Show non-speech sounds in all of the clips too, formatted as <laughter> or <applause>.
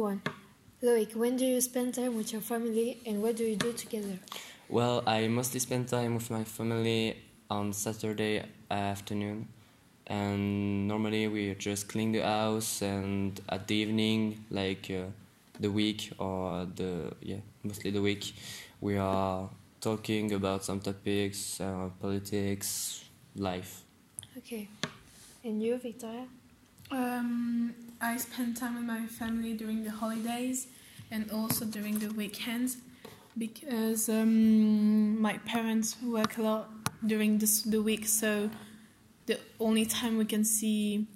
one. Loïc, when do you spend time with your family and what do you do together? Well, I mostly spend time with my family on Saturday afternoon, and normally we just clean the house. And at the evening, like uh, the week or the yeah, mostly the week, we are talking about some topics, uh, politics, life. Okay. And you, Victoria? Um, I spend time with my family during the holidays and also during the weekends because um, my parents work a lot during this, the week, so the only time we can see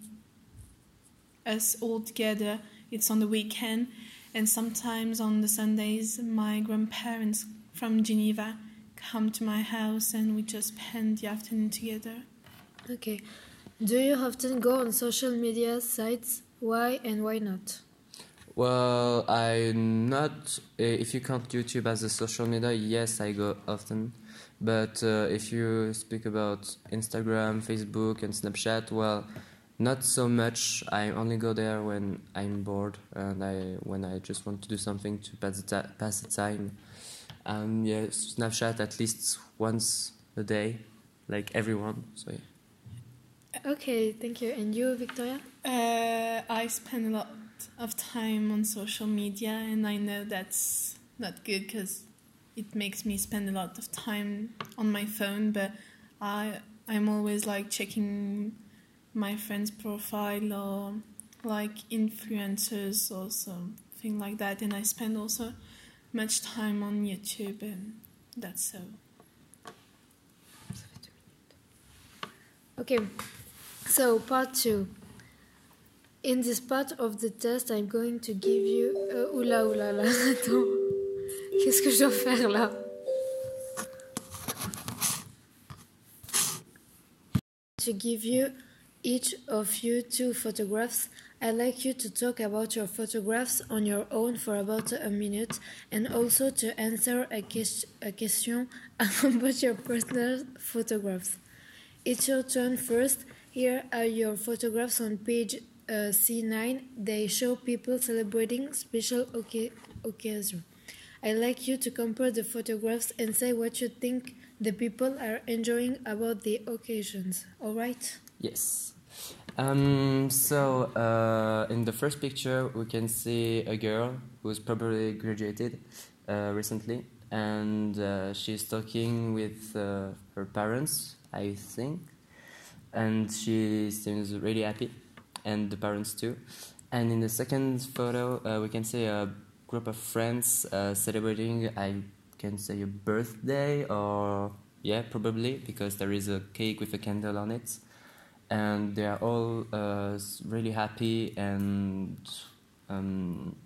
us all together it's on the weekend and sometimes on the sundays my grandparents from geneva come to my house and we just spend the afternoon together Okay. Do you often go on social media sites? Why and why not? Well, I not. eh, If you count YouTube as a social media, yes, I go often. But uh, if you speak about Instagram, Facebook, and Snapchat, well, not so much. I only go there when I'm bored and I when I just want to do something to pass the pass the time. Um, yeah, Snapchat at least once a day, like everyone. So yeah. Okay, thank you. And you, Victoria? Uh, I spend a lot of time on social media, and I know that's not good because it makes me spend a lot of time on my phone. But I I'm always like checking my friend's profile or like influencers or something like that, and I spend also much time on YouTube, and that's so. Okay, so part two. In this part of the test, I'm going to give you. Euh, oula, oula, là, <laughs> attends. Qu'est-ce que je dois faire là To give you each of you two photographs, I'd like you to talk about your photographs on your own for about a minute and also to answer a, a question <laughs> about your personal photographs. It's your turn first. Here are your photographs on page uh, C9. They show people celebrating special oca- occasion. I'd like you to compare the photographs and say what you think the people are enjoying about the occasions. All right? Yes. Um, so uh, in the first picture, we can see a girl who's probably graduated uh, recently, and uh, she's talking with uh, her parents, I think, and she seems really happy, and the parents too. And in the second photo, uh, we can see a group of friends uh, celebrating, I can say, a birthday, or yeah, probably because there is a cake with a candle on it and they are all uh, really happy and um,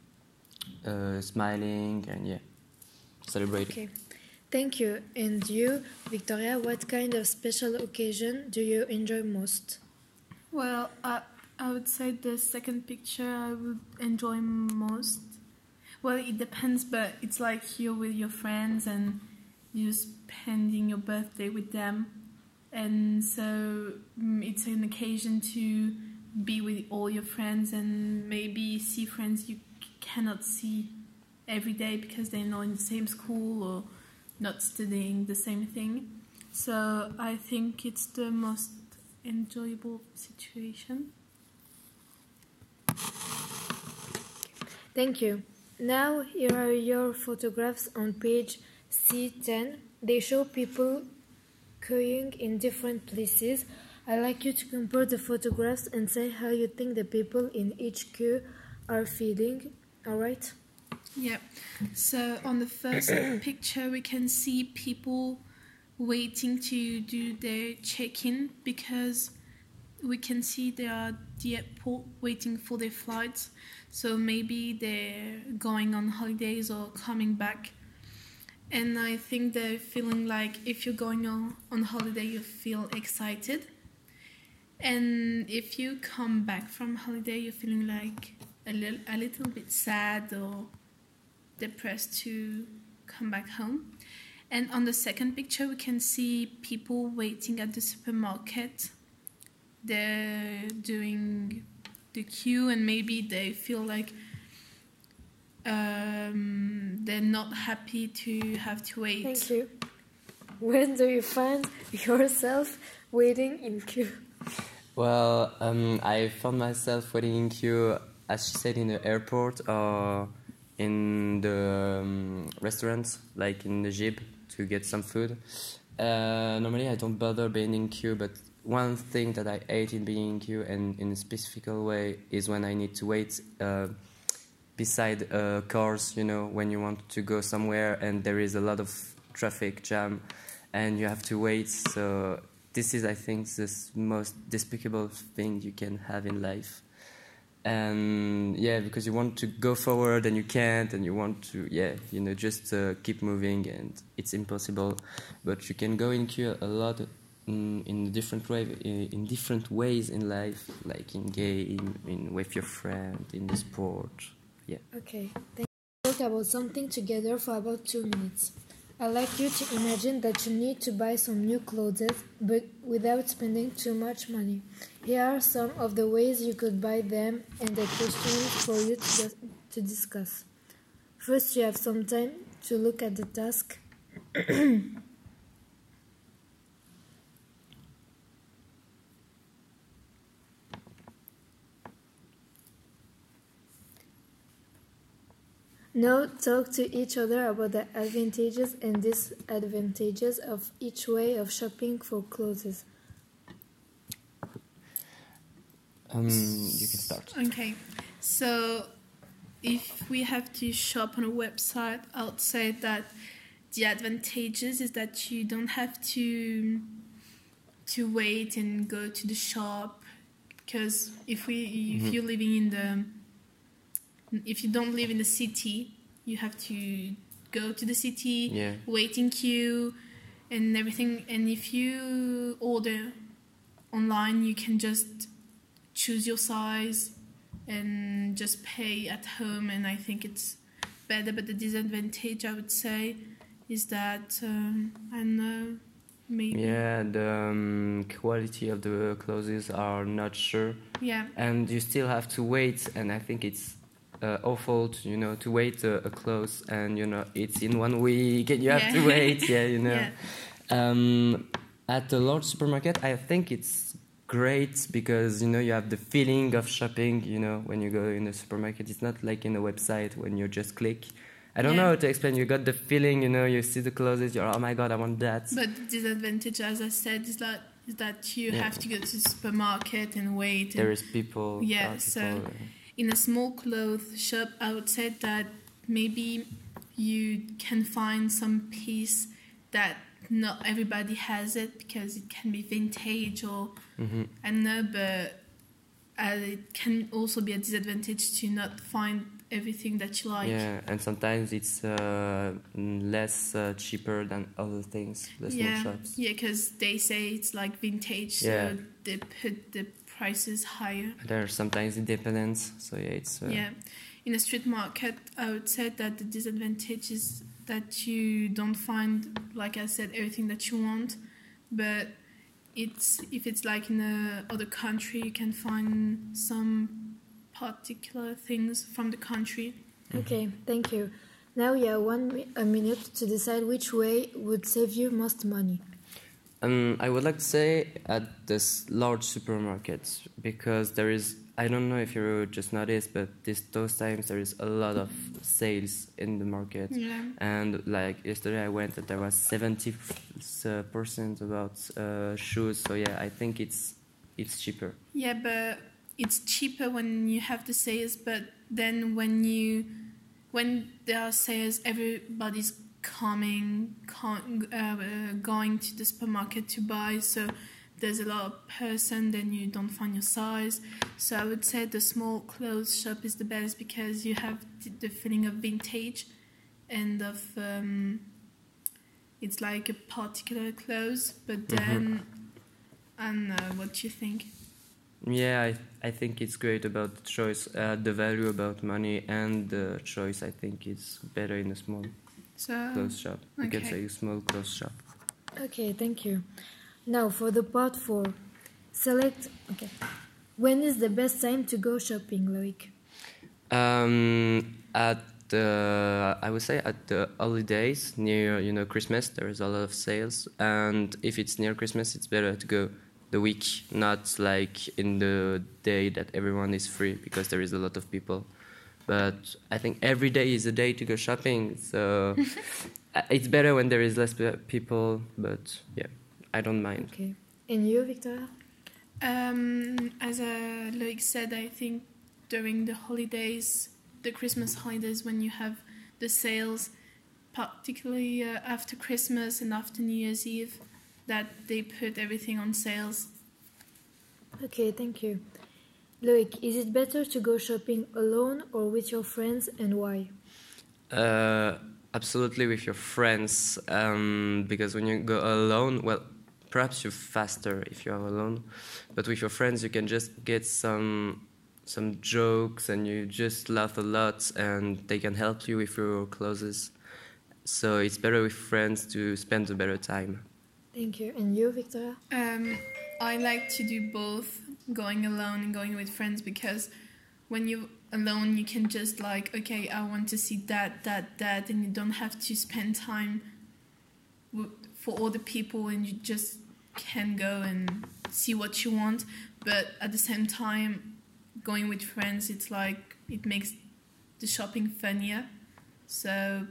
uh, smiling and yeah, celebrating. Okay. Thank you. And you, Victoria, what kind of special occasion do you enjoy most? Well, I I would say the second picture I would enjoy most. Well, it depends, but it's like you're with your friends and you're spending your birthday with them, and so mm, it's an occasion to be with all your friends and maybe see friends you cannot see every day because they're not in the same school or not studying the same thing. So I think it's the most enjoyable situation. Thank you. Now, here are your photographs on page C10. They show people queuing in different places. I'd like you to compare the photographs and say how you think the people in each queue are feeling. Alright? Yeah. So on the first <coughs> picture, we can see people waiting to do their check-in because we can see they are at the airport waiting for their flights. So maybe they're going on holidays or coming back. And I think they're feeling like if you're going on, on holiday, you feel excited. And if you come back from holiday, you're feeling like a little, a little bit sad or depressed to come back home. And on the second picture, we can see people waiting at the supermarket. They're doing the queue, and maybe they feel like um, they're not happy to have to wait. Thank you. When do you find yourself waiting in queue? Well, um, I found myself waiting in queue, as she said, in the airport or in the um, restaurants, like in the Jib, to get some food. Uh, normally, I don't bother being in queue, but one thing that I hate in being in queue and in a specific way is when I need to wait uh, beside uh, cars, you know, when you want to go somewhere and there is a lot of traffic jam and you have to wait. So this is, I think, the most despicable thing you can have in life. And yeah, because you want to go forward and you can't, and you want to, yeah, you know, just uh, keep moving, and it's impossible. But you can go in a lot in, in different way, in, in different ways in life, like in game, in with your friend, in the sport. Yeah. Okay. Thank you. Talk about something together for about two minutes. I like you to imagine that you need to buy some new clothes, but without spending too much money. Here are some of the ways you could buy them and the questions for you to, to discuss. First, you have some time to look at the task. <clears throat> Now talk to each other about the advantages and disadvantages of each way of shopping for clothes. Um, you can start. Okay, so if we have to shop on a website, I would say that the advantages is that you don't have to to wait and go to the shop because if we if Mhm. you're living in the if you don't live in the city, you have to go to the city, Yeah. wait in queue, and everything. And if you order online, you can just choose your size and just pay at home. And I think it's better. But the disadvantage, I would say, is that um, I don't know, maybe Yeah, the um, quality of the clothes are not sure, yeah, and you still have to wait. And I think it's uh, awful, to, you know, to wait uh, a clothes, and you know it's in one week, and you have to wait. Yeah, you know. yeah, Um, at the large supermarket, I think it's great because you know you have the feeling of shopping. You know, when you go in the supermarket, it's not like in a website when you just click. I don't Yeah. know how to explain. You got the feeling. You know, you see the clothes. You're oh my god, I want that. But the disadvantage, as I said, is that is that you Yeah. have to go to the supermarket and wait. there and is people. Yeah, uh, so- people, uh, in a small clothes shop, I would say that maybe you can find some piece that not everybody has it because it can be vintage or mhm. I don't know, but uh, it can also be a disadvantage to not find everything that you like. yeah, and sometimes it's uh, less uh, cheaper than other things. Yeah, shops. yeah, because they say it's like vintage, Yeah. so they put the prices higher. There are sometimes independence. So yeah, it's. Uh, Yeah, in a street market, I would say that the disadvantage is that you don't find, like I said, everything that you want. But it's if it's like in a other country, you can find some particular things from the country. Okay, thank you. Now you have one mi- a minute to decide which way would save you most money. Um, I would like to say at this large supermarkets because there is. I don't know if you just noticed, but this those times there is a lot of sales in the market. Yeah. And like yesterday, I went and there was seventy percent about uh, shoes. So yeah, I think it's it's cheaper. Yeah, but it's cheaper when you have the sales. But then when you when there are sales, everybody's coming, con- uh, uh, going to the supermarket to buy. So there's a lot of person. Then you don't find your size. So I would say the small clothes shop is the best because you have the, feeling of vintage and of um, it's like a particular clothes. But then I don't know what you think. Yeah, I I think it's great about the choice, uh, the value about money and the choice. I think it's better in a small So clothes shop. You can say small clothes shop. Okay, thank you. Now for the part four. Select. Okay. When is the best time to go shopping, Loïc? Um, at the I would say at the holidays near you know Christmas there is a lot of sales and if it's near Christmas it's better to go the week not like in the day that everyone is free because there is a lot of people but I think every day is a day to go shopping so <laughs> uh, it's better when there is less people but yeah I don't mind Okay. And you, Victoria? Um, as uh, Loïc said, I think during the holidays, the Christmas holidays, when you have the sales, particularly uh, after Christmas and after New Year's Eve, that they put everything on sales. Okay, thank you. Loïc, is it better to go shopping alone or with your friends and why? Uh, absolutely with your friends, um, because when you go alone, well, perhaps you're faster if you are alone, but with your friends you can just get some some jokes and you just laugh a lot, and they can help you with your clothes. So it's better with friends to spend a better time. Thank you. And you, Victoria? Um, I like to do both, going alone and going with friends, because when you're alone, you can just like, okay, I want to see that, that, that, and you don't have to spend time for the people, and you just can go and see what you want. But at the same time, going with friends, it's like it makes the shopping funnier. So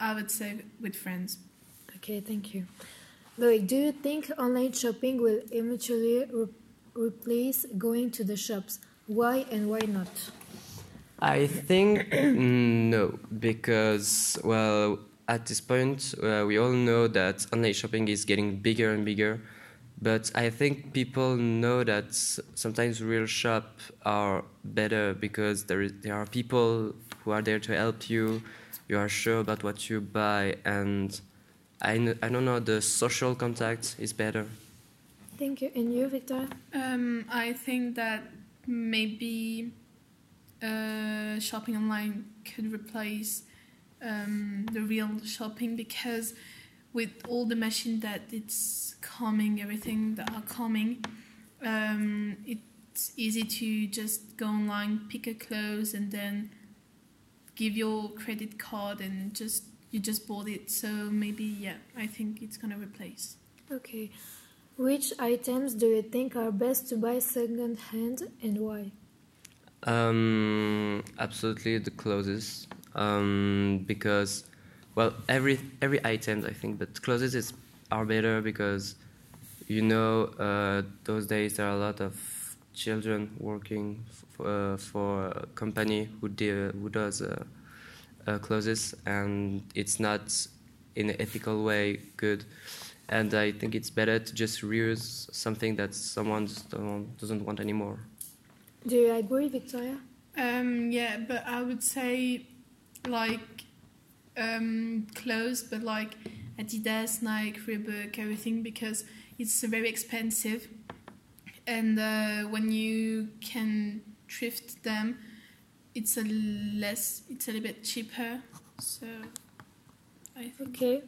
I would say with friends. Okay, thank you. Loïc, do you think online shopping will eventually re- replace going to the shops? Why and why not? I think mm, no, because well, at this point uh, we all know that online shopping is getting bigger and bigger. But I think people know that sometimes real shop are better because there is, there are people who are there to help you. You are sure about what you buy, and I I don't know the social contact is better. Thank you. And you, Victor? Um, I think that maybe uh, shopping online could replace um, the real shopping because with all the machine that it's coming, everything that are coming, um, it's easy to just go online, pick a clothes, and then give your credit card and just you just bought it. So maybe yeah, I think it's gonna replace. Okay. Which items do you think are best to buy second hand and why? Um, absolutely the clothes. Um, because, well, every every item I think, but clothes is are better because, you know, uh, those days there are a lot of children working f- uh, for a company who do, who does uh, uh, clothes, and it's not in an ethical way good. And I think it's better to just reuse something that someone doesn't want anymore. Do you agree, Victoria? Um, yeah, but I would say like um, clothes, but like Adidas, Nike, Reebok, everything because it's very expensive, and uh, when you can thrift them, it's a less, it's a little bit cheaper. So I think. Okay.